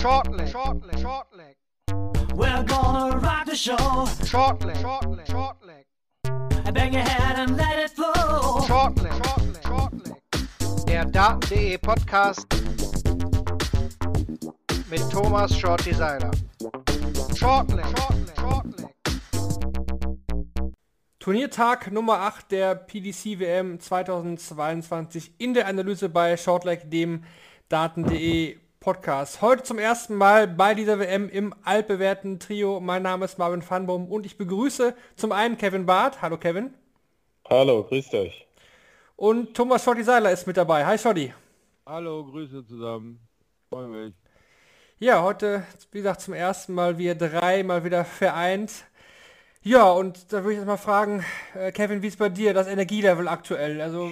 Shortleg, shortleg, shortleg. We're gonna rock the show. Shortleg, shortleg, shortleg. Bang your head and let it flow. Shortleg, shortleg, shortleg. Der Daten.de Podcast mit Thomas Shorty Seiler. Shortleg, shortleg, shortleg. Turniertag Nummer 8 der PDC WM 2022 in der Analyse bei Shortleg, dem Daten.de Podcast. Heute zum ersten Mal bei dieser WM im altbewährten Trio. Mein Name ist Marvin Fanbaum und ich begrüße zum einen Kevin Barth. Hallo Kevin. Hallo, grüßt euch. Und Thomas Schotti Seiler ist mit dabei. Hi Schotti. Hallo, Grüße zusammen. Freue mich. Ja, heute, wie gesagt, zum ersten Mal wir drei mal wieder vereint. Ja, und da würde ich jetzt mal fragen, äh, Kevin, wie ist bei dir das Energielevel aktuell? Also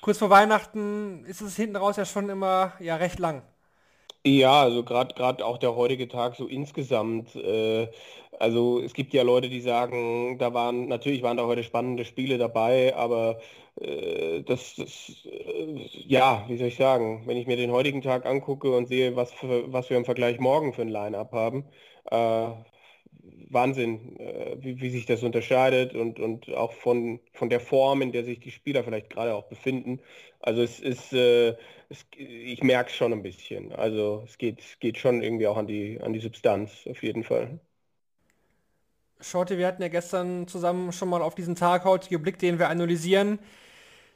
kurz vor Weihnachten ist es hinten raus ja schon immer ja recht lang. Ja, also gerade gerade auch der heutige Tag so insgesamt. Äh, also es gibt ja Leute, die sagen, da waren natürlich waren da heute spannende Spiele dabei, aber äh, das, das äh, ja, wie soll ich sagen, wenn ich mir den heutigen Tag angucke und sehe, was für, was wir im Vergleich morgen für ein Line-up haben, äh, Wahnsinn, äh, wie, wie sich das unterscheidet und, und auch von, von der Form, in der sich die Spieler vielleicht gerade auch befinden. Also es ist, äh, es, ich merke es schon ein bisschen. Also es geht, geht schon irgendwie auch an die, an die Substanz, auf jeden Fall. Shorty, wir hatten ja gestern zusammen schon mal auf diesen Tag heute geblickt, den wir analysieren.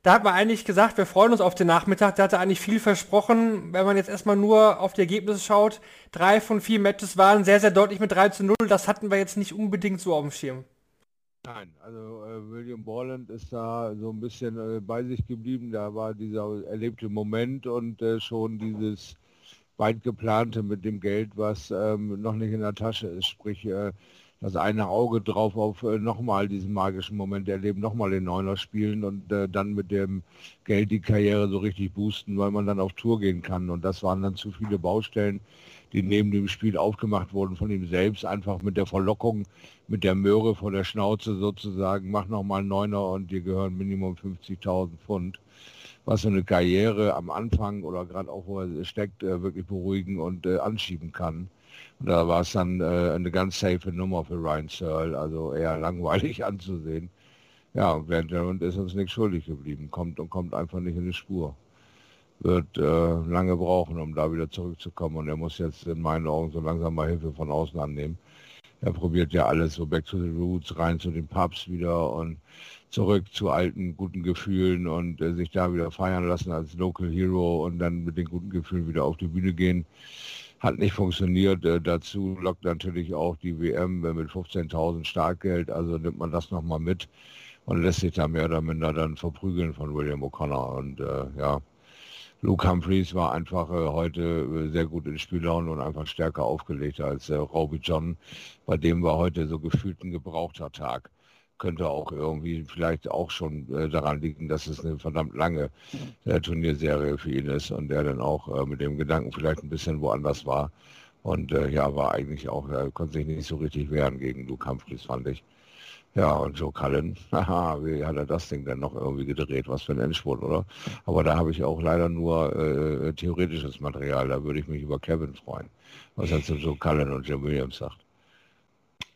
Da hat man eigentlich gesagt, wir freuen uns auf den Nachmittag. Der hatte eigentlich viel versprochen. Wenn man jetzt erstmal nur auf die Ergebnisse schaut, drei von vier Matches waren sehr, sehr deutlich mit 3 zu 0. Das hatten wir jetzt nicht unbedingt so auf dem Schirm. Nein, also äh, William Borland ist da so ein bisschen äh, bei sich geblieben. Da war dieser erlebte Moment und äh, schon dieses weit geplante mit dem Geld, was ähm, noch nicht in der Tasche ist. Sprich, äh, das eine Auge drauf auf äh, nochmal diesen magischen Moment erleben, nochmal den Neuner spielen und äh, dann mit dem Geld die Karriere so richtig boosten, weil man dann auf Tour gehen kann. Und das waren dann zu viele Baustellen, die neben dem Spiel aufgemacht wurden von ihm selbst, einfach mit der Verlockung, mit der Möhre vor der Schnauze sozusagen, mach nochmal Neuner und dir gehören Minimum 50.000 Pfund. Was so eine Karriere am Anfang oder gerade auch wo er steckt, äh, wirklich beruhigen und äh, anschieben kann. Da war es dann äh, eine ganz safe Nummer für Ryan Searle, also eher langweilig anzusehen. Ja, und Bernd ist uns nichts schuldig geblieben, kommt und kommt einfach nicht in die Spur. Wird äh, lange brauchen, um da wieder zurückzukommen und er muss jetzt in meinen Augen so langsam mal Hilfe von außen annehmen. Er probiert ja alles so back to the roots, rein zu den Pubs wieder und zurück zu alten guten Gefühlen und äh, sich da wieder feiern lassen als Local Hero und dann mit den guten Gefühlen wieder auf die Bühne gehen hat nicht funktioniert. Äh, dazu lockt natürlich auch die WM mit 15.000 Startgeld, also nimmt man das nochmal mit und lässt sich da mehr oder minder dann verprügeln von William O'Connor. Und äh, ja, Luke Humphreys war einfach äh, heute äh, sehr gut in Spiellaune und einfach stärker aufgelegt als äh, Robbie John, bei dem war heute so gefühlt ein gebrauchter Tag könnte auch irgendwie vielleicht auch schon äh, daran liegen, dass es eine verdammt lange äh, Turnierserie für ihn ist und der dann auch äh, mit dem Gedanken vielleicht ein bisschen woanders war. Und äh, ja, war eigentlich auch, er konnte sich nicht so richtig wehren gegen Luke Humphries, fand ich. Ja, und Joe Cullen, haha, wie hat er das Ding denn noch irgendwie gedreht? Was für ein Endspurt, oder? Aber da habe ich auch leider nur äh, theoretisches Material, da würde ich mich über Kevin freuen, was er zu Joe Cullen und Jim Williams sagt.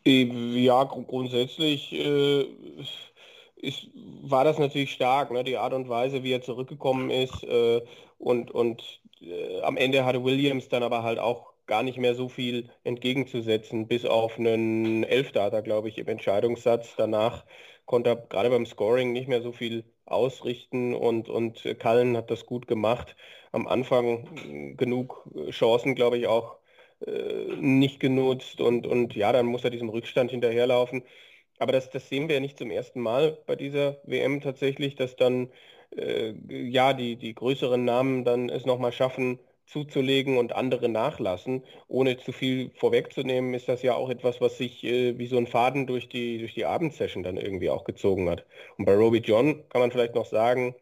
Ja, grundsätzlich äh, ist, war das natürlich stark, ne? die Art und Weise, wie er zurückgekommen ist. Äh, und und äh, am Ende hatte Williams dann aber halt auch gar nicht mehr so viel entgegenzusetzen, bis auf einen Elfdata, glaube ich, im Entscheidungssatz. Danach konnte er gerade beim Scoring nicht mehr so viel ausrichten und, und Cullen hat das gut gemacht. Am Anfang genug Chancen, glaube ich, auch äh, nicht genutzt und, und ja, dann muss er diesem Rückstand hinterherlaufen. Aber das, das sehen wir ja nicht zum ersten Mal bei dieser WM tatsächlich, dass dann äh, ja die, die größeren Namen dann es nochmal schaffen, zuzulegen und andere nachlassen. Ohne zu viel vorwegzunehmen, ist das ja auch etwas, was sich äh, wie so ein Faden durch die, durch die Abendsession dann irgendwie auch gezogen hat. Und bei Roby John kann man vielleicht noch sagen,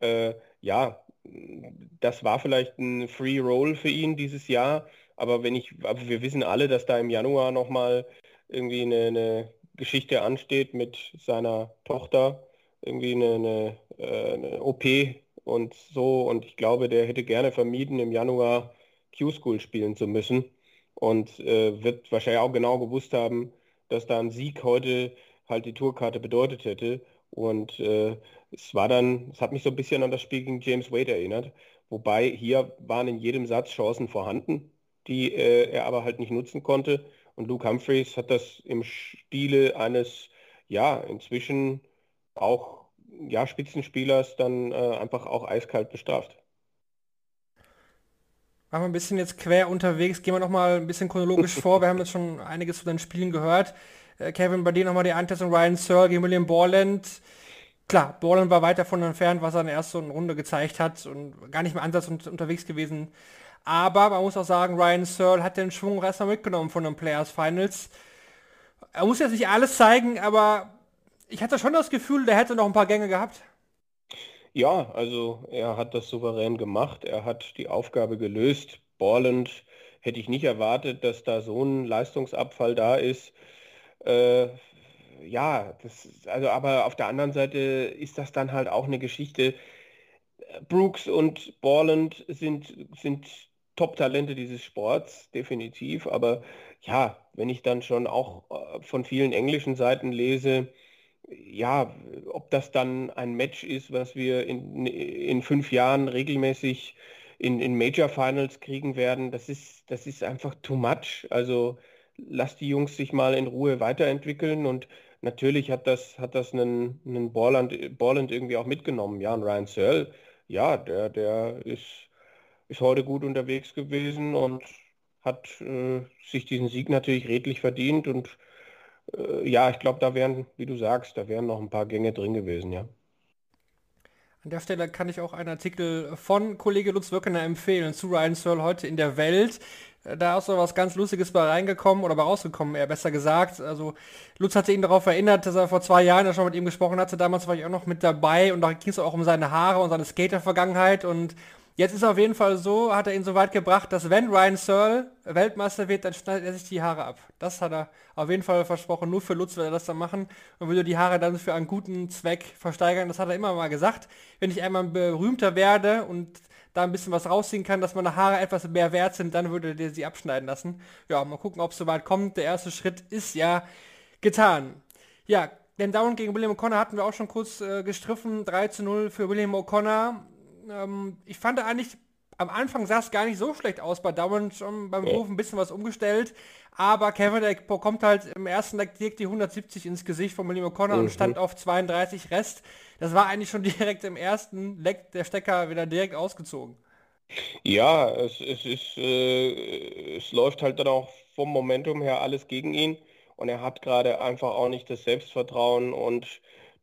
äh, ja, das war vielleicht ein Free Roll für ihn dieses Jahr, aber wenn ich, aber wir wissen alle, dass da im Januar nochmal irgendwie eine, eine, Geschichte ansteht mit seiner Tochter, irgendwie eine, eine, äh, eine OP und so. Und ich glaube, der hätte gerne vermieden, im Januar Q-School spielen zu müssen und äh, wird wahrscheinlich auch genau gewusst haben, dass da ein Sieg heute halt die Tourkarte bedeutet hätte. Und äh, es war dann, es hat mich so ein bisschen an das Spiel gegen James Wade erinnert. Wobei hier waren in jedem Satz Chancen vorhanden, die äh, er aber halt nicht nutzen konnte. Und Luke Humphreys hat das im Stile eines, ja, inzwischen auch ja, Spitzenspielers dann äh, einfach auch eiskalt bestraft. Machen wir ein bisschen jetzt quer unterwegs, gehen wir noch mal ein bisschen chronologisch vor. Wir haben jetzt schon einiges zu den Spielen gehört. Äh, Kevin, bei dir nochmal die Einteilung Ryan Searle gegen William Borland. Klar, Borland war weit davon entfernt, was er in der ersten Runde gezeigt hat und gar nicht mehr ansatz und unterwegs gewesen. Aber man muss auch sagen, Ryan Searle hat den Schwung erstmal mitgenommen von den Players Finals. Er muss jetzt nicht alles zeigen, aber ich hatte schon das Gefühl, der hätte noch ein paar Gänge gehabt. Ja, also er hat das souverän gemacht. Er hat die Aufgabe gelöst. Borland hätte ich nicht erwartet, dass da so ein Leistungsabfall da ist. Äh, ja, das, also aber auf der anderen Seite ist das dann halt auch eine Geschichte. Brooks und Borland sind, sind Top-Talente dieses Sports, definitiv. Aber ja, wenn ich dann schon auch äh, von vielen englischen Seiten lese, ja, ob das dann ein Match ist, was wir in, in fünf Jahren regelmäßig in, in Major Finals kriegen werden, das ist, das ist einfach too much. Also lass die Jungs sich mal in Ruhe weiterentwickeln und natürlich hat das, hat das einen, einen Borland, Borland irgendwie auch mitgenommen. Ja, und Ryan Searle, ja, der, der ist, ist heute gut unterwegs gewesen und hat äh, sich diesen Sieg natürlich redlich verdient und äh, ja, ich glaube, da wären, wie du sagst, da wären noch ein paar Gänge drin gewesen, ja. An der Stelle kann ich auch einen Artikel von Kollege Lutz Wirkener empfehlen zu Ryan Searle heute in der Welt. Äh, da ist so was ganz Lustiges bei reingekommen oder bei rausgekommen, eher besser gesagt. Also Lutz hatte ihn darauf erinnert, dass er vor zwei Jahren ja schon mit ihm gesprochen hatte. Damals war ich auch noch mit dabei und da ging es auch um seine Haare und seine Skater-Vergangenheit und Jetzt ist auf jeden Fall so, hat er ihn so weit gebracht, dass wenn Ryan Searle Weltmeister wird, dann schneidet er sich die Haare ab. Das hat er auf jeden Fall versprochen. Nur für Lutz wird er das dann machen und würde die Haare dann für einen guten Zweck versteigern. Das hat er immer mal gesagt. Wenn ich einmal berühmter werde und da ein bisschen was rausziehen kann, dass meine Haare etwas mehr wert sind, dann würde der sie abschneiden lassen. Ja, mal gucken, ob es soweit kommt. Der erste Schritt ist ja getan. Ja, den Down gegen William O'Connor hatten wir auch schon kurz äh, gestriffen. 3 zu 0 für William O'Connor ähm, ich fand eigentlich, am Anfang sah es gar nicht so schlecht aus bei Down, schon beim Wurf ein bisschen was umgestellt, aber Kevin der bekommt halt im ersten Leck direkt die 170 ins Gesicht von William O'Connor mhm. und stand auf 32 Rest. Das war eigentlich schon direkt im ersten Leck der Stecker wieder direkt ausgezogen. Ja, es, es ist, äh, es läuft halt dann auch vom Momentum her alles gegen ihn und er hat gerade einfach auch nicht das Selbstvertrauen und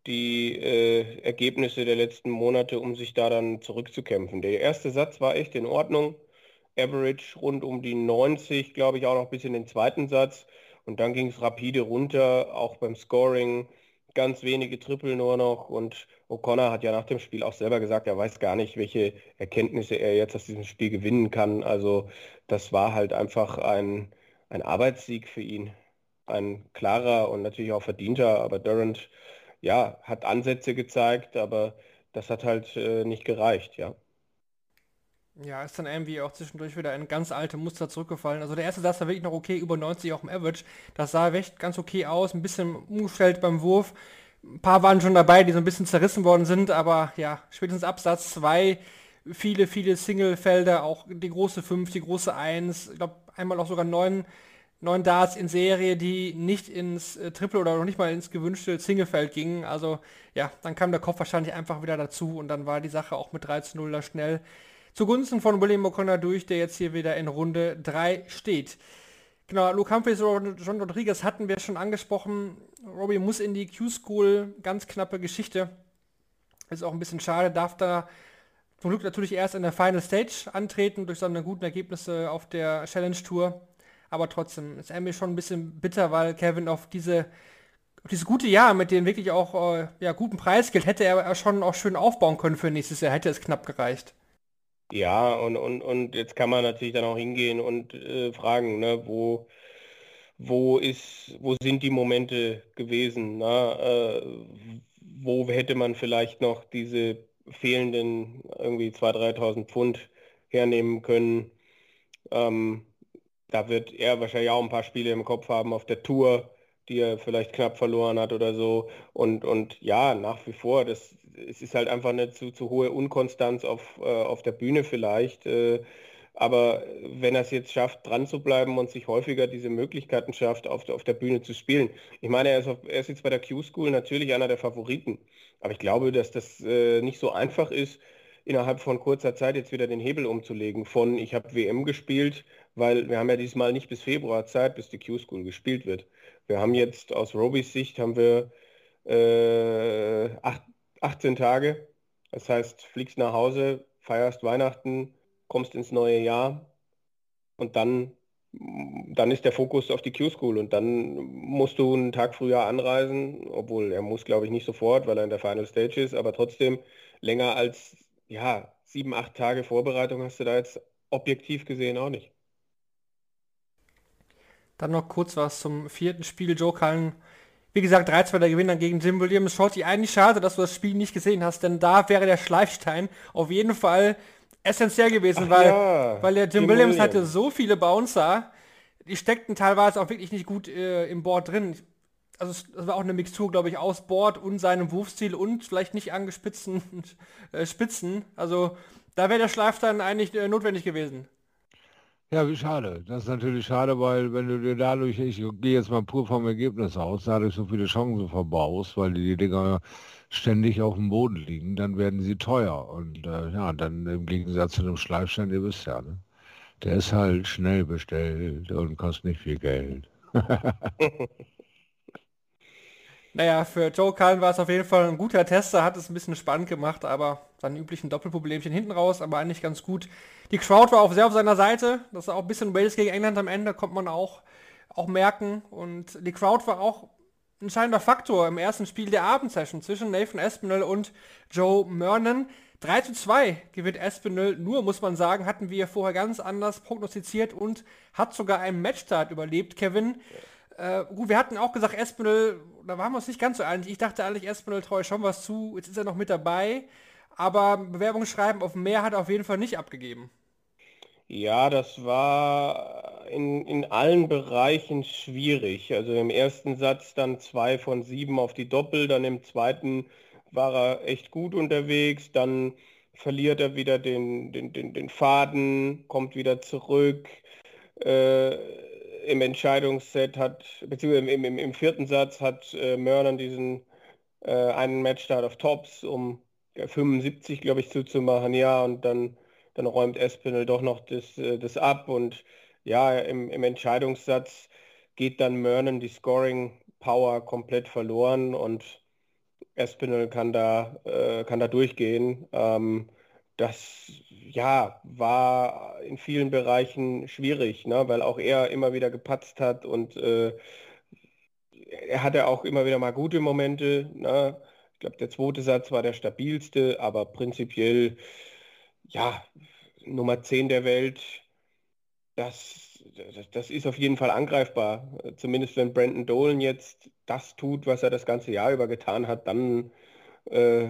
die äh, Ergebnisse der letzten Monate, um sich da dann zurückzukämpfen. Der erste Satz war echt in Ordnung. Average rund um die 90, glaube ich, auch noch bis in den zweiten Satz. Und dann ging es rapide runter, auch beim Scoring. Ganz wenige Triple nur noch. Und O'Connor hat ja nach dem Spiel auch selber gesagt, er weiß gar nicht, welche Erkenntnisse er jetzt aus diesem Spiel gewinnen kann. Also das war halt einfach ein, ein Arbeitssieg für ihn. Ein klarer und natürlich auch verdienter, aber Durant ja, hat Ansätze gezeigt, aber das hat halt äh, nicht gereicht, ja. Ja, ist dann irgendwie auch zwischendurch wieder ein ganz alte Muster zurückgefallen. Also der erste Satz war wirklich noch okay, über 90 auch im Average. Das sah echt ganz okay aus, ein bisschen umgestellt beim Wurf. Ein paar waren schon dabei, die so ein bisschen zerrissen worden sind, aber ja, spätestens Absatz 2, viele, viele Single-Felder, auch die große 5, die große 1, ich glaube einmal auch sogar 9 neun Darts in Serie, die nicht ins äh, Triple oder noch nicht mal ins gewünschte Singlefeld gingen. Also ja, dann kam der Kopf wahrscheinlich einfach wieder dazu und dann war die Sache auch mit 3 zu 0 da schnell zugunsten von William O'Connor durch, der jetzt hier wieder in Runde 3 steht. Genau, Luke Humphreys und John Rodriguez hatten wir schon angesprochen. Robbie muss in die Q-School, ganz knappe Geschichte. Ist auch ein bisschen schade, darf da zum Glück natürlich erst in der Final Stage antreten durch seine guten Ergebnisse auf der Challenge Tour aber trotzdem ist mir schon ein bisschen bitter, weil Kevin auf diese dieses gute Jahr mit dem wirklich auch äh, ja, guten Preisgeld hätte er schon auch schön aufbauen können für nächstes Jahr, hätte es knapp gereicht. Ja, und, und, und jetzt kann man natürlich dann auch hingehen und äh, fragen, ne, wo, wo, ist, wo sind die Momente gewesen? Na, äh, wo hätte man vielleicht noch diese fehlenden irgendwie 2.000, 3.000 Pfund hernehmen können? Ähm, da wird er wahrscheinlich auch ein paar Spiele im Kopf haben auf der Tour, die er vielleicht knapp verloren hat oder so. Und, und ja, nach wie vor, das, es ist halt einfach eine zu, zu hohe Unkonstanz auf, äh, auf der Bühne vielleicht. Äh, aber wenn er es jetzt schafft, dran zu bleiben und sich häufiger diese Möglichkeiten schafft, auf, auf der Bühne zu spielen. Ich meine, er ist, auf, er ist jetzt bei der Q-School natürlich einer der Favoriten. Aber ich glaube, dass das äh, nicht so einfach ist, innerhalb von kurzer Zeit jetzt wieder den Hebel umzulegen. Von ich habe WM gespielt, weil wir haben ja diesmal nicht bis Februar Zeit, bis die Q-School gespielt wird. Wir haben jetzt aus Robys Sicht haben wir äh, acht, 18 Tage. Das heißt, fliegst nach Hause, feierst Weihnachten, kommst ins neue Jahr und dann, dann ist der Fokus auf die Q-School und dann musst du einen Tag früher anreisen, obwohl er muss, glaube ich, nicht sofort, weil er in der Final Stage ist, aber trotzdem länger als ja, sieben, acht Tage Vorbereitung hast du da jetzt objektiv gesehen auch nicht. Dann noch kurz was zum vierten Spiel. Joe Cullen, wie gesagt, 3-2 der Gewinner gegen Jim Williams. Shorty, eigentlich schade, dass du das Spiel nicht gesehen hast, denn da wäre der Schleifstein auf jeden Fall essentiell gewesen, Ach weil, ja, weil der Jim, Jim Williams, Williams, hatte so viele Bouncer, die steckten teilweise auch wirklich nicht gut äh, im Board drin. Also es war auch eine Mixtur, glaube ich, aus Board und seinem Wurfstil und vielleicht nicht angespitzten äh, Spitzen. Also da wäre der Schleif dann eigentlich äh, notwendig gewesen. Ja, wie schade. Das ist natürlich schade, weil wenn du dir dadurch, ich gehe jetzt mal pur vom Ergebnis aus, dadurch so viele Chancen verbaust, weil die Dinger ständig auf dem Boden liegen, dann werden sie teuer. Und äh, ja, dann im Gegensatz zu einem Schleifstein, ihr wisst ja, ne? der ist halt schnell bestellt und kostet nicht viel Geld. naja, für Joe Cullen war es auf jeden Fall ein guter Tester, hat es ein bisschen spannend gemacht, aber seine üblichen Doppelproblemchen hinten raus, aber eigentlich ganz gut. Die Crowd war auch sehr auf seiner Seite, das ist auch ein bisschen Wales gegen England am Ende, kommt man auch, auch merken. Und die Crowd war auch entscheidender Faktor im ersten Spiel der Abendsession zwischen Nathan Espinel und Joe Mernon. 3 zu 2 gewinnt Espinel, nur muss man sagen, hatten wir vorher ganz anders prognostiziert und hat sogar einen Matchstart überlebt, Kevin. Äh, gut, wir hatten auch gesagt, Espinel, da waren wir uns nicht ganz so einig. Ich dachte eigentlich, Espinel treue schon was zu, jetzt ist er noch mit dabei. Aber Bewerbungsschreiben auf mehr hat er auf jeden Fall nicht abgegeben. Ja, das war in, in allen Bereichen schwierig. Also im ersten Satz dann zwei von sieben auf die Doppel, dann im zweiten war er echt gut unterwegs, dann verliert er wieder den, den, den, den Faden, kommt wieder zurück. Äh, Im Entscheidungsset hat, beziehungsweise im, im, im vierten Satz hat äh, Mörner diesen äh, einen Matchstart auf Tops, um 75, glaube ich, zuzumachen, ja, und dann dann räumt Espinel doch noch das, äh, das ab. Und ja, im, im Entscheidungssatz geht dann Mörnen die Scoring Power komplett verloren. Und Espinel kann da, äh, kann da durchgehen. Ähm, das ja, war in vielen Bereichen schwierig, ne? weil auch er immer wieder gepatzt hat und äh, er hatte auch immer wieder mal gute Momente. Ne? Ich glaube, der zweite Satz war der stabilste, aber prinzipiell ja, Nummer 10 der Welt, das, das, das, ist auf jeden Fall angreifbar. Zumindest wenn Brandon Dolan jetzt das tut, was er das ganze Jahr über getan hat, dann, äh,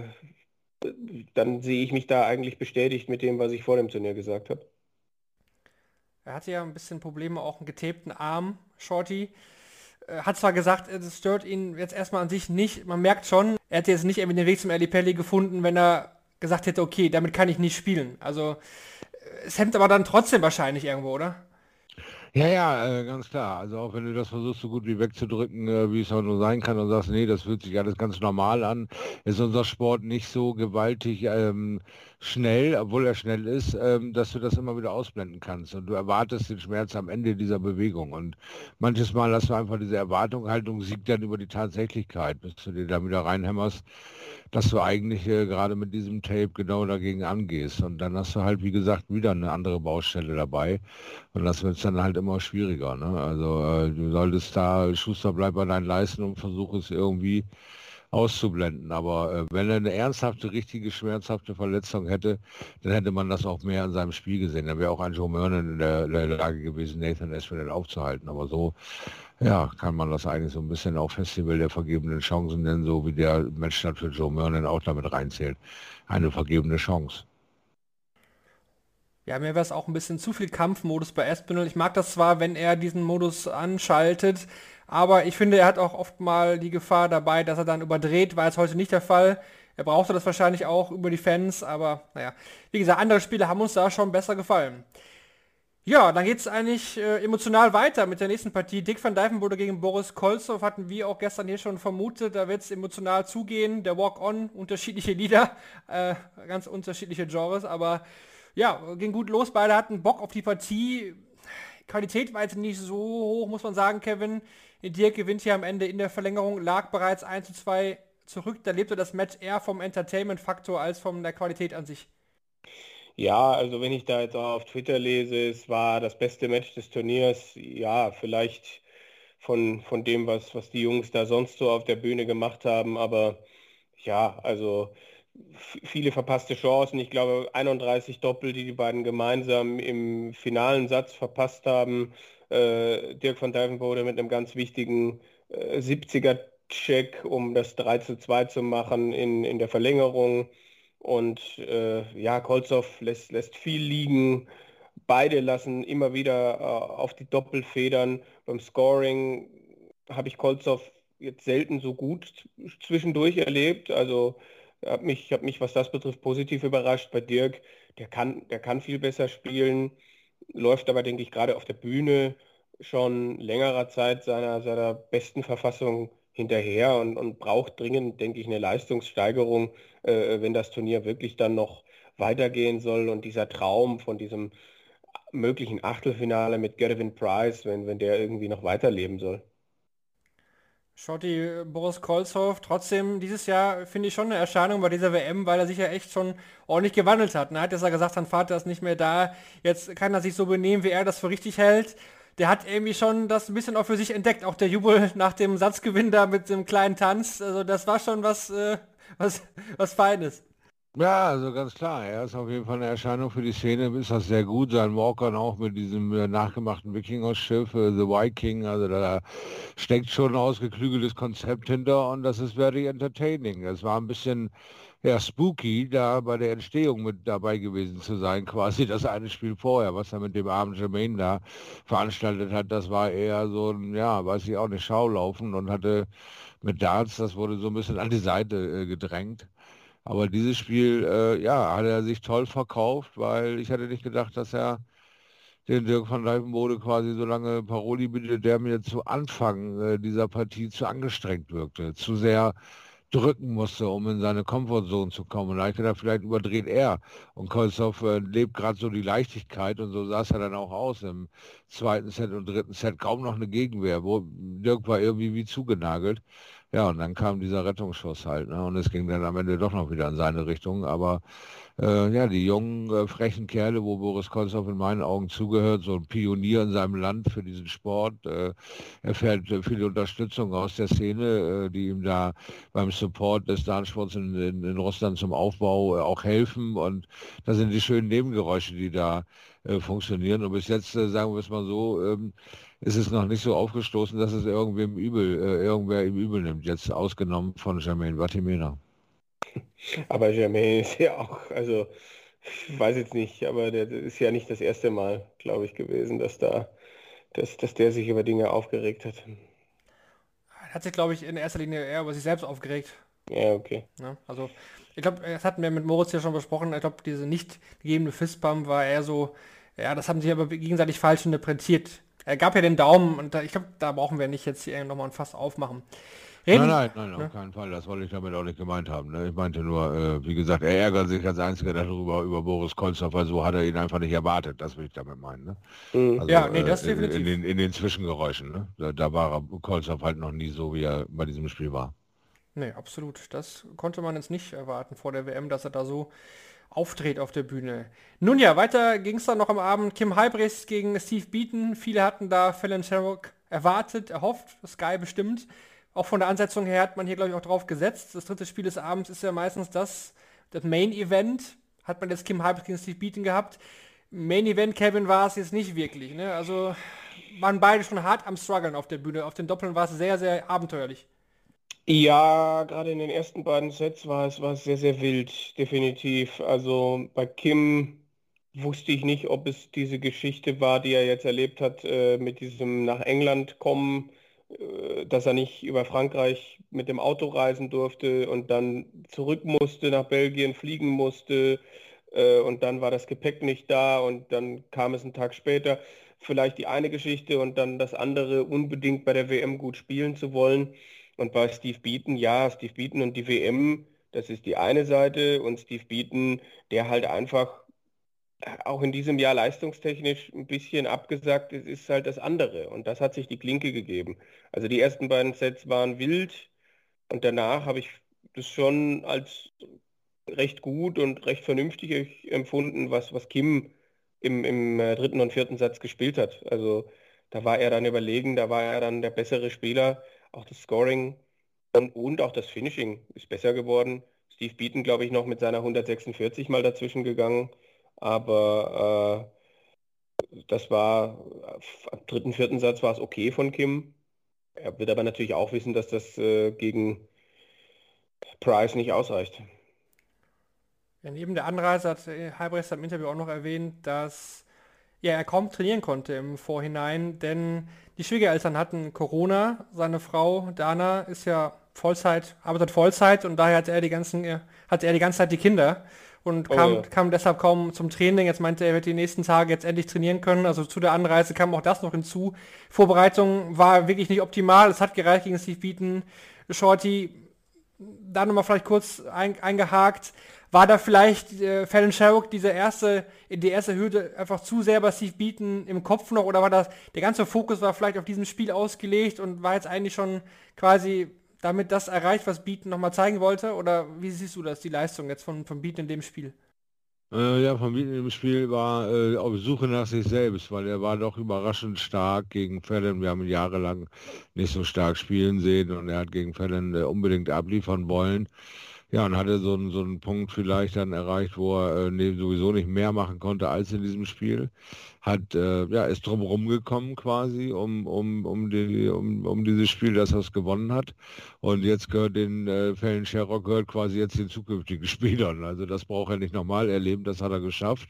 dann sehe ich mich da eigentlich bestätigt mit dem, was ich vor dem Turnier gesagt habe. Er hatte ja ein bisschen Probleme, auch einen getapten Arm, Shorty. Hat zwar gesagt, es stört ihn jetzt erstmal an sich nicht. Man merkt schon, er hätte jetzt nicht irgendwie den Weg zum Ali Pelli gefunden, wenn er gesagt hätte, okay, damit kann ich nicht spielen. Also es hemmt aber dann trotzdem wahrscheinlich irgendwo, oder? Ja, ja, äh, ganz klar. Also auch wenn du das versuchst, so gut wie wegzudrücken, äh, wie es auch nur sein kann und sagst, nee, das fühlt sich alles ganz normal an, ist unser Sport nicht so gewaltig ähm, schnell, obwohl er schnell ist, ähm, dass du das immer wieder ausblenden kannst. Und du erwartest den Schmerz am Ende dieser Bewegung. Und manches Mal hast du einfach diese Erwartungshaltung, siegt dann über die Tatsächlichkeit, bis du dir da wieder reinhämmerst dass du eigentlich äh, gerade mit diesem Tape genau dagegen angehst. Und dann hast du halt, wie gesagt, wieder eine andere Baustelle dabei. Und das wird dann halt immer schwieriger. Ne? Also äh, du solltest da, Schuster, bleib bei deinen Leisten und versuch es irgendwie auszublenden. Aber äh, wenn er eine ernsthafte, richtige, schmerzhafte Verletzung hätte, dann hätte man das auch mehr in seinem Spiel gesehen. Dann wäre auch ein Joe Mernon in der, der Lage gewesen, Nathan Espinel aufzuhalten. Aber so ja, kann man das eigentlich so ein bisschen auch Festival der vergebenen Chancen nennen, so wie der Matchstart für Joe Mernon auch damit reinzählt. Eine vergebene Chance. Ja, mir wäre es auch ein bisschen zu viel Kampfmodus bei Espinel. Ich mag das zwar, wenn er diesen Modus anschaltet, aber ich finde, er hat auch oft mal die Gefahr dabei, dass er dann überdreht, war jetzt heute nicht der Fall. Er brauchte das wahrscheinlich auch über die Fans, aber naja. Wie gesagt, andere Spiele haben uns da schon besser gefallen. Ja, dann geht es eigentlich äh, emotional weiter mit der nächsten Partie. Dick van Dijvenbode gegen Boris Kolzow hatten wir auch gestern hier schon vermutet. Da wird es emotional zugehen. Der Walk-On, unterschiedliche Lieder, äh, ganz unterschiedliche Genres, aber ja, ging gut los. Beide hatten Bock auf die Partie. Qualität war jetzt nicht so hoch, muss man sagen, Kevin. Dirk gewinnt hier am Ende in der Verlängerung, lag bereits 1 zu 2 zurück. Da lebte das Match eher vom Entertainment-Faktor als von der Qualität an sich. Ja, also wenn ich da jetzt auch auf Twitter lese, es war das beste Match des Turniers. Ja, vielleicht von, von dem, was, was die Jungs da sonst so auf der Bühne gemacht haben. Aber ja, also viele verpasste Chancen. Ich glaube 31 Doppel, die die beiden gemeinsam im finalen Satz verpasst haben. Äh, Dirk van Dijvenbode mit einem ganz wichtigen äh, 70er-Check, um das 3 zu 2 zu machen in, in der Verlängerung. Und äh, ja, Kolzow lässt, lässt viel liegen. Beide lassen immer wieder äh, auf die Doppelfedern. Beim Scoring habe ich Kolzow jetzt selten so gut zwischendurch erlebt. Also habe mich, hab mich, was das betrifft, positiv überrascht. Bei Dirk, der kann, der kann viel besser spielen, läuft aber, denke ich, gerade auf der Bühne schon längerer Zeit seiner, seiner besten Verfassung hinterher und, und braucht dringend, denke ich, eine Leistungssteigerung, äh, wenn das Turnier wirklich dann noch weitergehen soll und dieser Traum von diesem möglichen Achtelfinale mit Gervin Price, wenn, wenn der irgendwie noch weiterleben soll. Schotti Boris Kolzhoff, trotzdem dieses Jahr finde ich schon eine Erscheinung bei dieser WM, weil er sich ja echt schon ordentlich gewandelt hat. Er hat jetzt ja gesagt, sein Vater ist nicht mehr da, jetzt kann er sich so benehmen, wie er das für richtig hält der hat irgendwie schon das ein bisschen auch für sich entdeckt. Auch der Jubel nach dem Satzgewinn da mit dem kleinen Tanz. Also das war schon was, äh, was, was Feines. Ja, also ganz klar. Er ist auf jeden Fall eine Erscheinung für die Szene. Ist das sehr gut. Sein Walker auch mit diesem äh, nachgemachten Wikinger-Schiff, äh, The Viking. Also da steckt schon ein ausgeklügeltes Konzept hinter und das ist very entertaining. Es war ein bisschen ja, spooky, da bei der Entstehung mit dabei gewesen zu sein, quasi das eine Spiel vorher, was er mit dem armen Jermaine da veranstaltet hat, das war eher so ein, ja, weiß ich auch nicht, Schaulaufen und hatte mit Darts, das wurde so ein bisschen an die Seite äh, gedrängt. Aber dieses Spiel, äh, ja, hat er sich toll verkauft, weil ich hatte nicht gedacht, dass er den Dirk van Dijvenbode quasi so lange Paroli bietet, der mir zu Anfang äh, dieser Partie zu angestrengt wirkte, zu sehr drücken musste, um in seine Komfortzone zu kommen. Und da ich gedacht, vielleicht überdreht er. Und Kolzow äh, lebt gerade so die Leichtigkeit und so sah es er dann auch aus im zweiten Set und dritten Set. Kaum noch eine Gegenwehr. Wo Dirk war irgendwie wie zugenagelt. Ja, und dann kam dieser Rettungsschuss halt. Ne? Und es ging dann am Ende doch noch wieder in seine Richtung. Aber äh, ja, die jungen, äh, frechen Kerle, wo Boris Kolzow in meinen Augen zugehört, so ein Pionier in seinem Land für diesen Sport, äh, erfährt äh, viele Unterstützung aus der Szene, äh, die ihm da beim Support des Dartsports in, in, in, Russland zum Aufbau äh, auch helfen. Und das sind die schönen Nebengeräusche, die da funktionieren. Und bis jetzt, sagen wir es mal so, ähm, ist es noch nicht so aufgestoßen, dass es irgendwem übel, äh, irgendwer ihm übel nimmt, jetzt ausgenommen von Jermaine Vatimena. Aber Jermaine ist ja auch, also ich weiß jetzt nicht, aber der ist ja nicht das erste Mal, glaube ich, gewesen, dass da, dass, dass der sich über Dinge aufgeregt hat. Er hat sich, glaube ich, in erster Linie eher über sich selbst aufgeregt. Ja, okay. Ja, also ich glaube, das hatten wir mit Moritz ja schon besprochen. Ich glaube, diese nicht gegebene Fistbump war eher so, ja, das haben sie aber gegenseitig falsch interpretiert. Er gab ja den Daumen und da, ich glaube, da brauchen wir nicht jetzt hier nochmal ein Fass aufmachen. Reden, nein, nein, nein, ne? auf keinen Fall. Das wollte ich damit auch nicht gemeint haben. Ne? Ich meinte nur, äh, wie gesagt, er ärgert sich als Einziger darüber, über Boris Kolzow, weil so hat er ihn einfach nicht erwartet. Das will ich damit meinen. Ne? Mhm. Also, ja, nee, das äh, definitiv. In, in, den, in den Zwischengeräuschen. Ne? Da, da war Kolzow halt noch nie so, wie er bei diesem Spiel war. Nee, absolut. Das konnte man jetzt nicht erwarten vor der WM, dass er da so auftritt auf der Bühne. Nun ja, weiter ging es dann noch am Abend. Kim Halbrechts gegen Steve Beaton. Viele hatten da Fallon Sherrock erwartet, erhofft, Sky bestimmt. Auch von der Ansetzung her hat man hier, glaube ich, auch drauf gesetzt. Das dritte Spiel des Abends ist ja meistens das, das Main Event. Hat man jetzt Kim Halbrechts gegen Steve Beaton gehabt. Main Event, Kevin, war es jetzt nicht wirklich. Ne? Also waren beide schon hart am struggeln auf der Bühne. Auf den Doppeln war es sehr, sehr abenteuerlich. Ja, gerade in den ersten beiden Sets war es, war sehr, sehr wild, definitiv. Also bei Kim wusste ich nicht, ob es diese Geschichte war, die er jetzt erlebt hat äh, mit diesem nach England kommen, äh, dass er nicht über Frankreich mit dem Auto reisen durfte und dann zurück musste, nach Belgien fliegen musste äh, und dann war das Gepäck nicht da und dann kam es einen Tag später. Vielleicht die eine Geschichte und dann das andere, unbedingt bei der WM gut spielen zu wollen. Und bei Steve Beaton, ja, Steve Beaton und die WM, das ist die eine Seite und Steve Beaton, der halt einfach auch in diesem Jahr leistungstechnisch ein bisschen abgesagt ist, ist halt das andere. Und das hat sich die Klinke gegeben. Also die ersten beiden Sets waren wild und danach habe ich das schon als recht gut und recht vernünftig empfunden, was, was Kim im, im äh, dritten und vierten Satz gespielt hat. Also da war er dann überlegen, da war er dann der bessere Spieler. Auch das Scoring und, und auch das Finishing ist besser geworden. Steve Beaton, glaube ich, noch mit seiner 146 mal dazwischen gegangen. Aber äh, das war, am dritten, vierten Satz war es okay von Kim. Er wird aber natürlich auch wissen, dass das äh, gegen Price nicht ausreicht. Ja, neben der Anreise hat Halbrechts im Interview auch noch erwähnt, dass ja, er kaum trainieren konnte im Vorhinein, denn die Schwiegereltern hatten Corona. Seine Frau Dana ist ja Vollzeit, arbeitet Vollzeit und daher hat er die ganzen, hat er die ganze Zeit die Kinder und oh, kam, ja. kam deshalb kaum zum Training. Jetzt meinte er, er wird die nächsten Tage jetzt endlich trainieren können. Also zu der Anreise kam auch das noch hinzu. Vorbereitung war wirklich nicht optimal. Es hat gereicht gegen Steve Beaton. Shorty, da nochmal vielleicht kurz ein, eingehakt. War da vielleicht äh, Fallon Sherrock diese erste, die erste Hürde einfach zu sehr bei Steve im Kopf noch oder war das, der ganze Fokus war vielleicht auf diesem Spiel ausgelegt und war jetzt eigentlich schon quasi damit das erreicht, was Beaton nochmal zeigen wollte? Oder wie siehst du das, die Leistung jetzt von, von Beaton in dem Spiel? Äh, ja, von Beaton im Spiel war äh, auf Suche nach sich selbst, weil er war doch überraschend stark gegen Fallon. Wir haben ihn jahrelang nicht so stark spielen sehen und er hat gegen Fallon äh, unbedingt abliefern wollen. Ja, und hatte so, einen, so einen Punkt vielleicht dann erreicht, wo er äh, sowieso nicht mehr machen konnte als in diesem Spiel. Hat, äh, ja, ist drumherum gekommen quasi, um, um, um, die, um, um dieses Spiel, das er gewonnen hat. Und jetzt gehört den äh, Fällen Sherrock gehört quasi jetzt den zukünftigen Spielern. Also das braucht er nicht nochmal erleben, das hat er geschafft.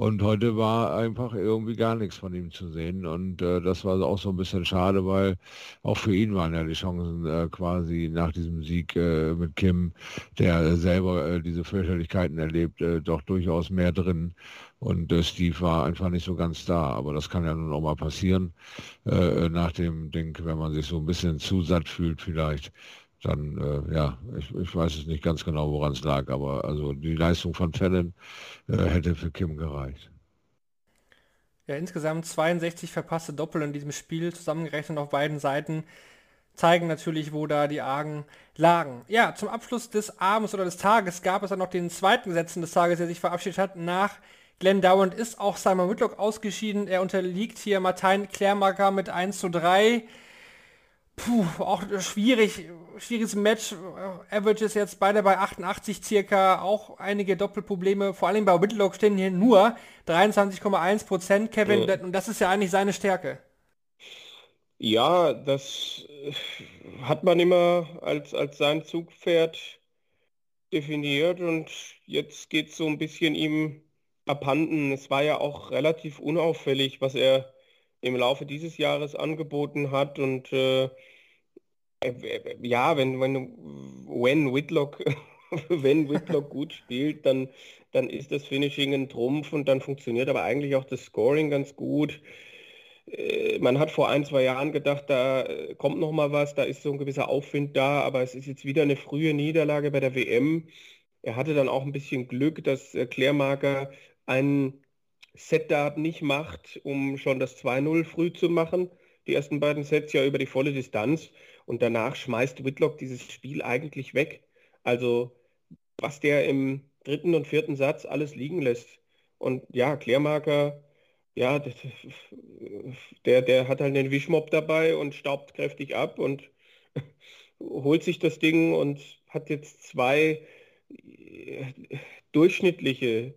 Und heute war einfach irgendwie gar nichts von ihm zu sehen. Und äh, das war auch so ein bisschen schade, weil auch für ihn waren ja die Chancen äh, quasi nach diesem Sieg äh, mit Kim, der selber äh, diese Fürchterlichkeiten erlebt, äh, doch durchaus mehr drin. Und äh, Steve war einfach nicht so ganz da. Aber das kann ja nun auch mal passieren nach dem Ding, wenn man sich so ein bisschen zu satt fühlt vielleicht dann, äh, ja, ich, ich, weiß es nicht ganz genau, woran es lag, aber also die Leistung von Fallon äh, hätte für Kim gereicht. Ja, insgesamt 62 verpasste Doppel in diesem Spiel, zusammengerechnet auf beiden Seiten, zeigen natürlich, wo da die Argen lagen. Ja, zum Abschluss des Abends oder des Tages gab es dann noch den zweiten Sätzen des Tages, der sich verabschiedet hat. Nach Glenn Dowand ist auch Simon Whitlock ausgeschieden. Er unterliegt hier Martin Klärmarker mit 1 zu 3. Puh, auch schwierig, schwieriges Match. Average ist jetzt beide bei 88 circa, auch einige Doppelprobleme. Vor allem bei Whitlock stehen hier nur 23,1 Prozent, Kevin. Ja. Und das ist ja eigentlich seine Stärke. Ja, das äh, hat man immer als, als sein Zugpferd definiert und jetzt geht es so ein bisschen ihm abhanden. Es war ja auch relativ unauffällig, was er im Laufe dieses Jahres angeboten hat und äh, äh, ja, wenn, wenn, wenn Whitlock, wenn Whitlock gut spielt, dann, dann ist das Finishing ein Trumpf und dann funktioniert aber eigentlich auch das Scoring ganz gut. Äh, man hat vor ein, zwei Jahren gedacht, da äh, kommt noch mal was, da ist so ein gewisser Aufwind da, aber es ist jetzt wieder eine frühe Niederlage bei der WM. Er hatte dann auch ein bisschen Glück, dass Klärmarker ein Set-Dart nicht macht, um schon das 2-0 früh zu machen. Die ersten beiden Sets ja über die volle Distanz. Und danach schmeißt Whitlock dieses Spiel eigentlich weg. Also was der im dritten und vierten Satz alles liegen lässt. Und ja, Klärmarker, ja, der, der hat halt den Wischmob dabei und staubt kräftig ab und holt sich das Ding und hat jetzt zwei durchschnittliche,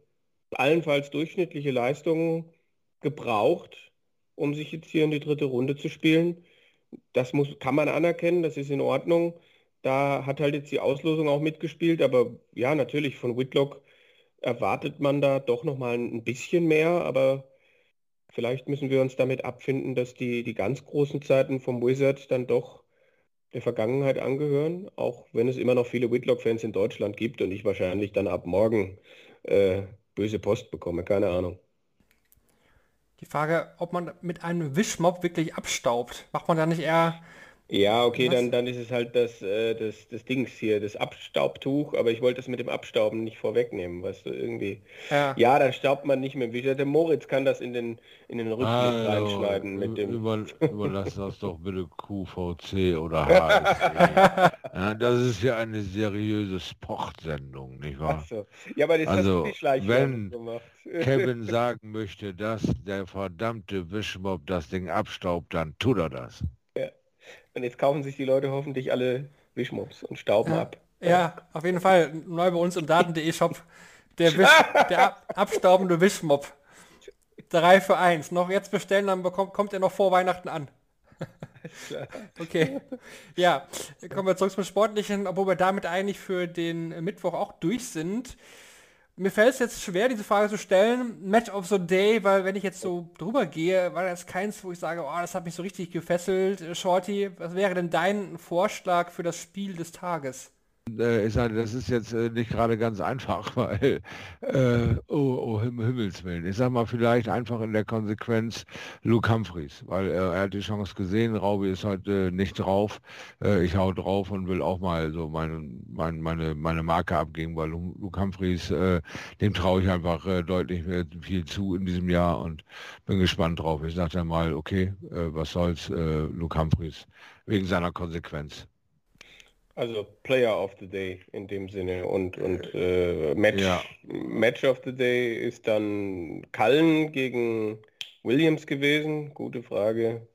allenfalls durchschnittliche Leistungen gebraucht, um sich jetzt hier in die dritte Runde zu spielen das muss, kann man anerkennen, das ist in Ordnung. Da hat halt jetzt die Auslosung auch mitgespielt, aber ja, natürlich von Whitlock erwartet man da doch noch mal ein bisschen mehr, aber vielleicht müssen wir uns damit abfinden, dass die, die ganz großen Zeiten vom Wizard dann doch der Vergangenheit angehören, auch wenn es immer noch viele Whitlock-Fans in Deutschland gibt und ich wahrscheinlich dann ab morgen äh, böse Post bekomme, keine Ahnung. Die Frage, ob man mit einem Wischmob wirklich abstaubt, macht man da nicht eher ja, okay, dann, dann ist es halt das, äh, das, das Dings hier, das Abstaubtuch, aber ich wollte das mit dem Abstauben nicht vorwegnehmen, weißt du, irgendwie. Ja, ja dann staubt man nicht mehr. Wie der Moritz kann das in den, in den Rücken also, reinschneiden mit dem. Über, überlass das doch bitte QVC oder HSE. ja, das ist ja eine seriöse Sportsendung, nicht wahr? So. Ja, aber das also, hast wenn gemacht. Kevin sagen möchte, dass der verdammte Wischmob das Ding abstaubt, dann tut er das. Und jetzt kaufen sich die Leute hoffentlich alle Wischmops und stauben ja. ab. Ja, auf jeden Fall. Neu bei uns im Daten.de Shop. Der, Wisch, der ab, abstaubende Wischmob. Drei für eins. Noch jetzt bestellen, dann bekommt, kommt er noch vor Weihnachten an. okay. Ja, kommen wir zurück zum Sportlichen, obwohl wir damit eigentlich für den Mittwoch auch durch sind mir fällt es jetzt schwer, diese Frage zu stellen. Match of the Day, weil wenn ich jetzt so drüber gehe, war das keins, wo ich sage, oh, das hat mich so richtig gefesselt. Shorty, was wäre denn dein Vorschlag für das Spiel des Tages? Äh, ich sage, das ist jetzt äh, nicht gerade ganz einfach, weil, äh, oh, oh Him Himmels Willen. Ich sage mal vielleicht einfach in der Konsequenz Luke Humphreys, weil äh, er hat die Chance gesehen, Raubi ist heute nicht drauf. Äh, ich hau drauf und will auch mal so meine, meine, meine, meine Marke abgeben, weil Luke Humphreys, äh, dem traue ich einfach deutlich viel zu in diesem Jahr und bin gespannt drauf. Ich sage dann mal, okay, was soll's, Luke Humphreys, wegen seiner Konsequenz. Also Player of the Day in dem Sinne und, und äh, Match, ja. Match of the Day ist dann Cullen gegen Williams gewesen. Gute Frage.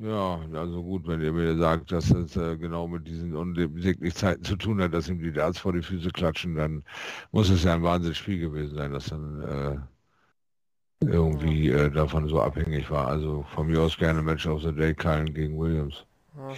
Ja, also gut, wenn ihr mir sagt, dass es äh, genau mit diesen unsäglichen Zeiten zu tun hat, dass ihm die Darts vor die Füße klatschen, dann muss es ja ein Wahnsinnsspiel gewesen sein, dass dann äh, irgendwie äh, davon so abhängig war. Also von mir aus gerne Match of the Day, Cullen gegen Williams. Ja.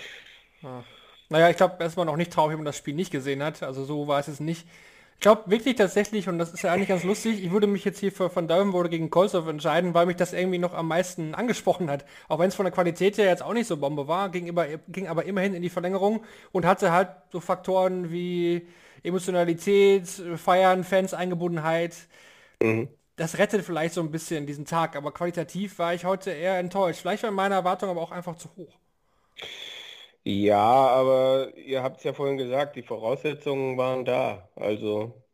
Ja. Naja, ich glaube, erstmal noch nicht traurig, wenn man das Spiel nicht gesehen hat. Also so war es es nicht. Ich glaube wirklich tatsächlich, und das ist ja eigentlich ganz lustig, ich würde mich jetzt hier für Van Duivenbode gegen Kolsov entscheiden, weil mich das irgendwie noch am meisten angesprochen hat. Auch wenn es von der Qualität her jetzt auch nicht so Bombe war, ging, über, ging aber immerhin in die Verlängerung und hatte halt so Faktoren wie Emotionalität, Feiern, Fans, Eingebundenheit. Mhm. Das rettet vielleicht so ein bisschen diesen Tag, aber qualitativ war ich heute eher enttäuscht. Vielleicht war meine Erwartung aber auch einfach zu hoch. Ja, aber ihr habt es ja vorhin gesagt, die Voraussetzungen waren da. Also,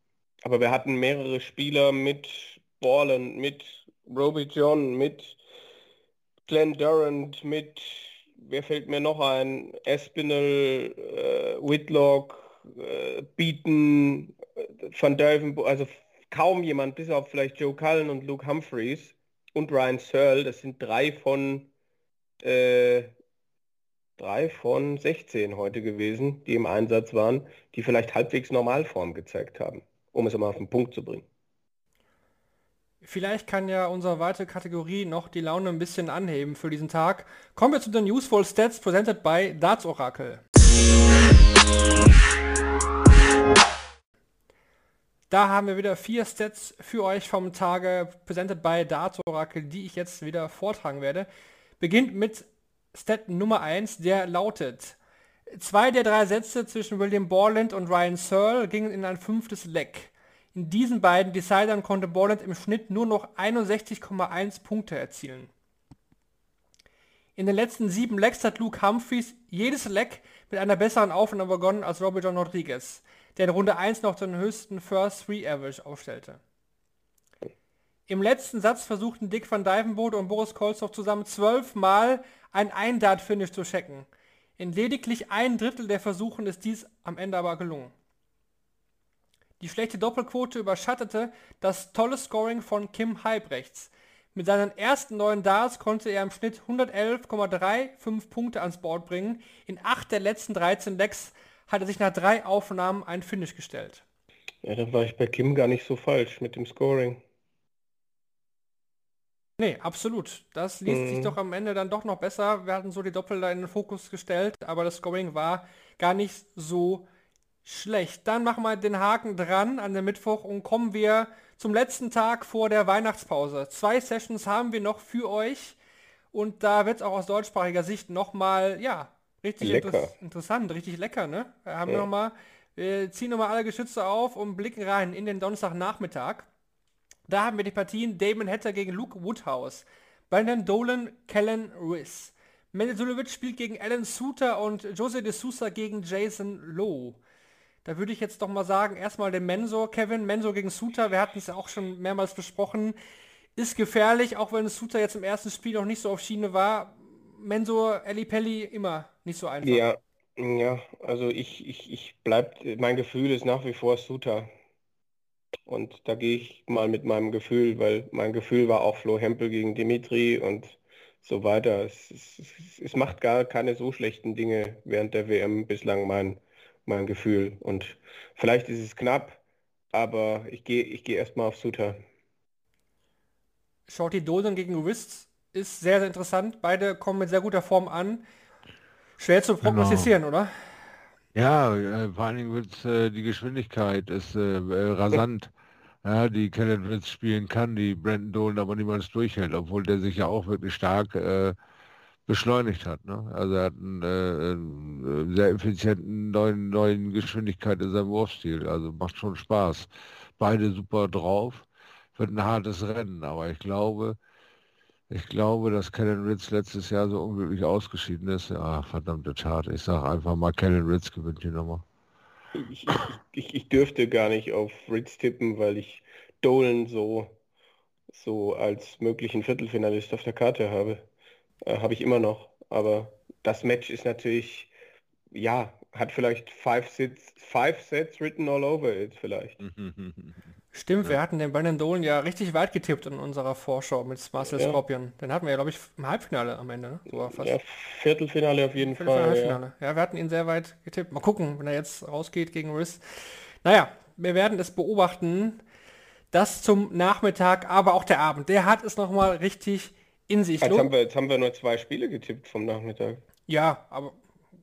aber wir hatten mehrere Spieler mit Borland, mit Roby John, mit Glenn Durant, mit, wer fällt mir noch ein, Espinel, äh, Whitlock, äh, Beaton, äh, Van Duiven, also kaum jemand, bis auf vielleicht Joe Cullen und Luke Humphreys und Ryan Searle, das sind drei von äh, drei von 16 heute gewesen, die im Einsatz waren, die vielleicht halbwegs Normalform gezeigt haben, um es mal auf den Punkt zu bringen. Vielleicht kann ja unsere weitere Kategorie noch die Laune ein bisschen anheben für diesen Tag. Kommen wir zu den Useful Stats presented by Darts Oracle. Da haben wir wieder vier Stats für euch vom Tage presented by Darts Oracle, die ich jetzt wieder vortragen werde. Beginnt mit Stat Nummer 1, der lautet, zwei der drei Sätze zwischen William Borland und Ryan Searle gingen in ein fünftes Leck. In diesen beiden Decidern konnte Borland im Schnitt nur noch 61,1 Punkte erzielen. In den letzten sieben Lecks hat Luke Humphreys jedes Leck mit einer besseren Aufnahme begonnen als Robert John Rodriguez, der in Runde 1 noch den höchsten First Three Average aufstellte. Im letzten Satz versuchten Dick van Dijvenbode und Boris Kolzow zusammen zwölfmal ein Ein-Dart-Finish zu checken. In lediglich ein Drittel der Versuchen ist dies am Ende aber gelungen. Die schlechte Doppelquote überschattete das tolle Scoring von Kim Halbrechts. Mit seinen ersten neun Darts konnte er im Schnitt 111,35 Punkte ans Board bringen. In acht der letzten 13 Lecks hat er sich nach drei Aufnahmen ein Finish gestellt. Ja, dann war ich bei Kim gar nicht so falsch mit dem Scoring. Nee, absolut. Das liest mhm. sich doch am Ende dann doch noch besser. Wir hatten so die Doppel in den Fokus gestellt, aber das Scoring war gar nicht so Schlecht. Dann machen wir den Haken dran an den Mittwoch und kommen wir zum letzten Tag vor der Weihnachtspause. Zwei Sessions haben wir noch für euch und da wird es auch aus deutschsprachiger Sicht nochmal, ja, richtig inter interessant, richtig lecker, ne? Wir haben ja. nochmal, wir ziehen nochmal alle Geschütze auf und blicken rein in den Donnerstagnachmittag. Da haben wir die Partien Damon Hatter gegen Luke Woodhouse, Brandon Dolan, Kellen Riss. Mendezulovic spielt gegen Alan Suter und Jose de Sousa gegen Jason Lowe. Da würde ich jetzt doch mal sagen, erstmal den Mensor, Kevin, Mensor gegen Suter, wir hatten es ja auch schon mehrmals besprochen, ist gefährlich, auch wenn Suter jetzt im ersten Spiel noch nicht so auf Schiene war. Mensor, Eli Pelli immer nicht so einfach. Ja, ja, also ich, ich, ich bleib, mein Gefühl ist nach wie vor Suter. Und da gehe ich mal mit meinem Gefühl, weil mein Gefühl war auch Flo Hempel gegen Dimitri und so weiter. Es, es, es macht gar keine so schlechten Dinge während der WM bislang mein, mein Gefühl. Und vielleicht ist es knapp, aber ich gehe ich geh erstmal auf Suter. Shorty Dolan gegen Wrists ist sehr, sehr interessant. Beide kommen mit sehr guter Form an. Schwer zu genau. prognostizieren, genau. oder? Ja, äh, vor allen Dingen wird äh, die Geschwindigkeit ist äh, äh rasant. Ja, die Kellen Ritz spielen kann, die Brandon Dolan aber niemals durchhält, obwohl der sich ja auch wirklich stark äh, beschleunigt hat. Ne? Also er hat einen, äh, sehr effizienten neuen, neuen Geschwindigkeit in seinem Wurfstil. Also macht schon Spaß. Beide super drauf. Wird ein hartes Rennen, aber ich glaube, ich glaube, dass Kellen Ritz letztes Jahr so unglücklich ausgeschieden ist. Ja, verdammte Tat. Ich sage einfach mal, Kellen Ritz gewinnt die Nummer. Ich, ich, ich, dürfte gar nicht auf Ritz tippen, weil ich Dolan so, so als möglichen Viertelfinalist auf der Karte habe. Äh, habe ich immer noch. Aber das Match ist natürlich, ja, hat vielleicht five sets, five sets written all over it vielleicht. Stimmt, ja. wir hatten den Brandon Dolan ja richtig weit getippt in unserer Vorschau mit Marcel ja. Scorpion. Den hatten wir ja, glaube ich, im Halbfinale am Ende. Ne? So ja, Viertelfinale auf jeden Fall. Ja. ja. wir hatten ihn sehr weit getippt. Mal gucken, wenn er jetzt rausgeht gegen Riss. Naja, wir werden es beobachten. Das zum Nachmittag, aber auch der Abend. Der hat es nochmal richtig in sich. Jetzt haben, wir, jetzt haben wir nur zwei Spiele getippt vom Nachmittag. Ja, aber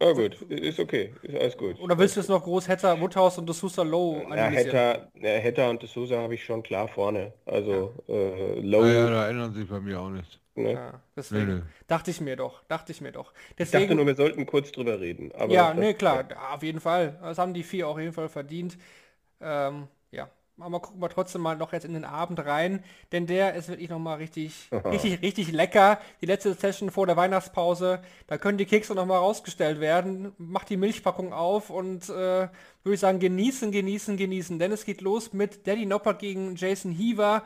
ja gut, ist okay, ist alles gut. Oder willst du jetzt noch groß Hatter, Woodhouse und D'Souza Low Ja, Hatter, ja, Hatter und D'Souza habe ich schon klar vorne. Also ja. äh, Low... Ja, da erinnern sich bei mir auch nicht. Ne? Ja, deswegen nee, nee. dachte ich mir doch, dachte ich mir doch. Deswegen, ich dachte nur, wir sollten kurz drüber reden. ja, nee, klar, auf jeden Fall. Das haben die vier auf jeden Fall verdient. Ähm, aber gucken wir trotzdem mal noch jetzt in den Abend rein, denn der ist wirklich nochmal richtig, richtig, richtig lecker. Die letzte Session vor der Weihnachtspause, da können die Kekse nochmal rausgestellt werden. Macht die Milchpackung auf und äh, würde ich sagen, genießen, genießen, genießen. Denn es geht los mit Daddy Noppert gegen Jason Heaver.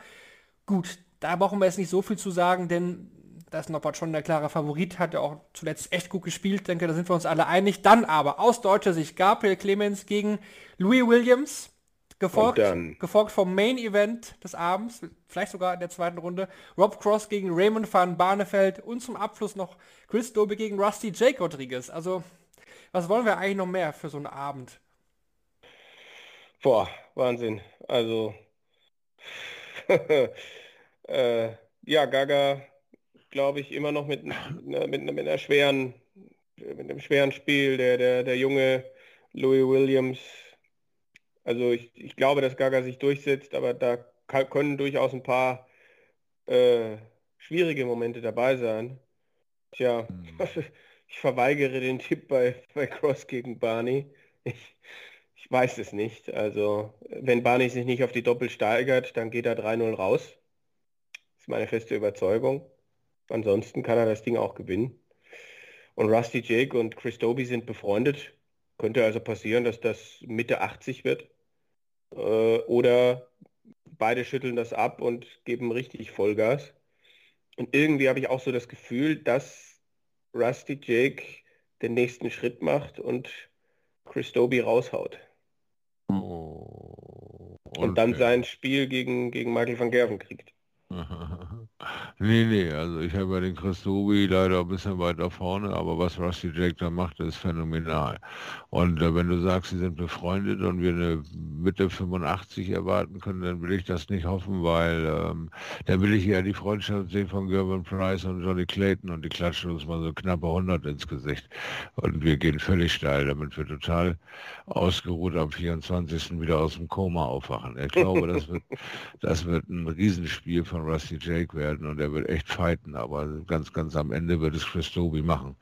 Gut, da brauchen wir jetzt nicht so viel zu sagen, denn da ist Noppert schon der klare Favorit, hat er auch zuletzt echt gut gespielt, denke, da sind wir uns alle einig. Dann aber aus deutscher Sicht Gabriel Clemens gegen Louis Williams. Gefolgt, gefolgt vom Main Event des Abends, vielleicht sogar in der zweiten Runde, Rob Cross gegen Raymond van Barneveld und zum Abschluss noch Chris Dobe gegen Rusty Jake Rodriguez. Also, was wollen wir eigentlich noch mehr für so einen Abend? Boah, Wahnsinn. Also, äh, ja, Gaga, glaube ich, immer noch mit, mit, mit, einer schweren, mit einem schweren Spiel. Der, der, der junge Louis Williams also ich, ich glaube, dass Gaga sich durchsetzt, aber da können durchaus ein paar äh, schwierige Momente dabei sein. Tja, hm. ich verweigere den Tipp bei, bei Cross gegen Barney. Ich, ich weiß es nicht. Also wenn Barney sich nicht auf die Doppel steigert, dann geht er 3-0 raus. Das ist meine feste Überzeugung. Ansonsten kann er das Ding auch gewinnen. Und Rusty Jake und Chris Doby sind befreundet. Könnte also passieren, dass das Mitte 80 wird. Äh, oder beide schütteln das ab und geben richtig Vollgas. Und irgendwie habe ich auch so das Gefühl, dass Rusty Jake den nächsten Schritt macht und Chris Doby raushaut. Oh, okay. Und dann sein Spiel gegen, gegen Michael van Gerven kriegt. Nee, nee, also ich habe ja den Christobi leider ein bisschen weiter vorne, aber was Rusty Jake da macht, ist phänomenal. Und äh, wenn du sagst, sie sind befreundet und wir eine Mitte 85 erwarten können, dann will ich das nicht hoffen, weil ähm, dann will ich ja die Freundschaft sehen von Gervin Price und Johnny Clayton und die klatschen uns mal so knappe 100 ins Gesicht. Und wir gehen völlig steil, damit wir total ausgeruht am 24. wieder aus dem Koma aufwachen. Ich glaube, das wird, das wird ein Riesenspiel von Rusty Jake werden und er wird echt fighten, aber ganz, ganz am Ende wird es Chris Doby machen.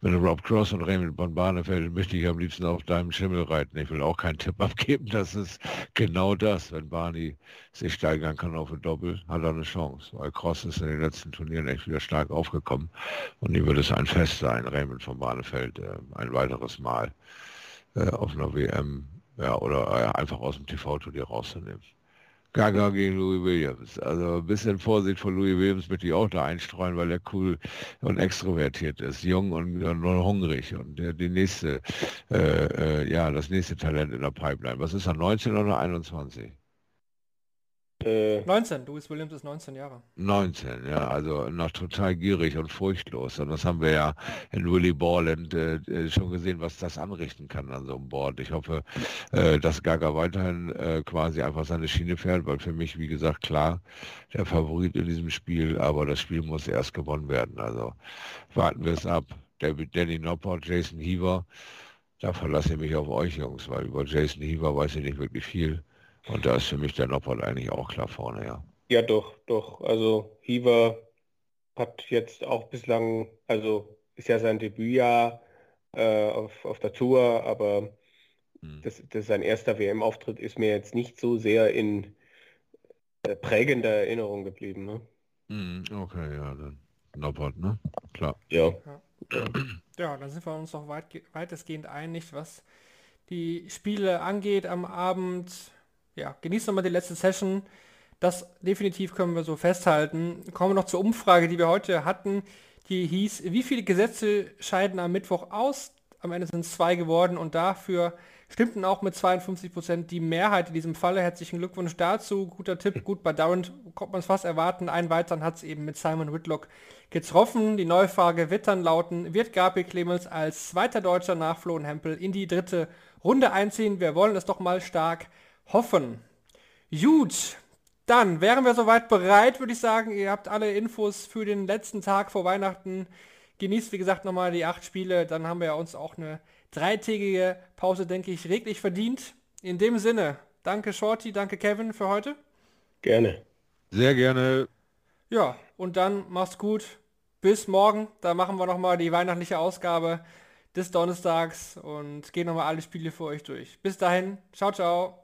Wenn Rob Cross und Raymond von Barnefeld möchte ich am liebsten auf deinem Schimmel reiten. Ich will auch keinen Tipp abgeben, das ist genau das. Wenn Barney sich steigern kann auf ein Doppel, hat er eine Chance, weil Cross ist in den letzten Turnieren echt wieder stark aufgekommen und ihm wird es ein Fest sein, Raymond von Barnefeld äh, ein weiteres Mal äh, auf einer WM ja, oder äh, einfach aus dem TV-Turnier rauszunehmen. Gaga gegen Louis Williams. Also ein bisschen Vorsicht vor Louis Williams möchte ich auch da einstreuen, weil er cool und extrovertiert ist, jung und, und hungrig und der, die nächste, äh, äh, ja, das nächste Talent in der Pipeline. Was ist er, 19 oder 21? Äh, 19, Louis Williams ist 19 Jahre. 19, ja, also noch total gierig und furchtlos. Und das haben wir ja in Willy Borland äh, äh, schon gesehen, was das anrichten kann an so einem Board. Ich hoffe, äh, dass Gaga weiterhin äh, quasi einfach seine Schiene fährt, weil für mich, wie gesagt, klar, der Favorit in diesem Spiel, aber das Spiel muss erst gewonnen werden. Also warten wir es ab. David Danny Noppert, Jason Heaver, da verlasse ich mich auf euch, Jungs, weil über Jason Heaver weiß ich nicht wirklich viel. Und da ist für mich der Noppert eigentlich auch klar vorne, ja. Ja, doch, doch. Also Hiever hat jetzt auch bislang, also ist ja sein Debütjahr äh, auf, auf der Tour, aber hm. das, das sein erster WM-Auftritt ist mir jetzt nicht so sehr in äh, prägender Erinnerung geblieben. Ne? Hm, okay, ja, dann Noppert, ne? Klar. Ja. ja. Ja, dann sind wir uns noch weit, weitestgehend einig, was die Spiele angeht am Abend ja, genießt nochmal die letzte Session. Das definitiv können wir so festhalten. Kommen wir noch zur Umfrage, die wir heute hatten. Die hieß, wie viele Gesetze scheiden am Mittwoch aus? Am Ende sind es zwei geworden und dafür stimmten auch mit 52% die Mehrheit in diesem Falle. Herzlichen Glückwunsch dazu. Guter Tipp, gut bei Durant konnte man es fast erwarten. Einen weiteren hat es eben mit Simon Whitlock getroffen. Die neue Frage wird dann lauten, wird Gabriel Clemens als zweiter Deutscher nach Flo und Hempel in die dritte Runde einziehen? Wir wollen es doch mal stark hoffen. Gut, dann wären wir soweit bereit, würde ich sagen. Ihr habt alle Infos für den letzten Tag vor Weihnachten. Genießt, wie gesagt, nochmal die acht Spiele. Dann haben wir ja uns auch eine dreitägige Pause, denke ich, reglich verdient. In dem Sinne, danke Shorty, danke Kevin für heute. Gerne. Sehr gerne. Ja, und dann mach's gut. Bis morgen. Da machen wir nochmal die weihnachtliche Ausgabe des Donnerstags und gehen nochmal alle Spiele für euch durch. Bis dahin. Ciao, ciao.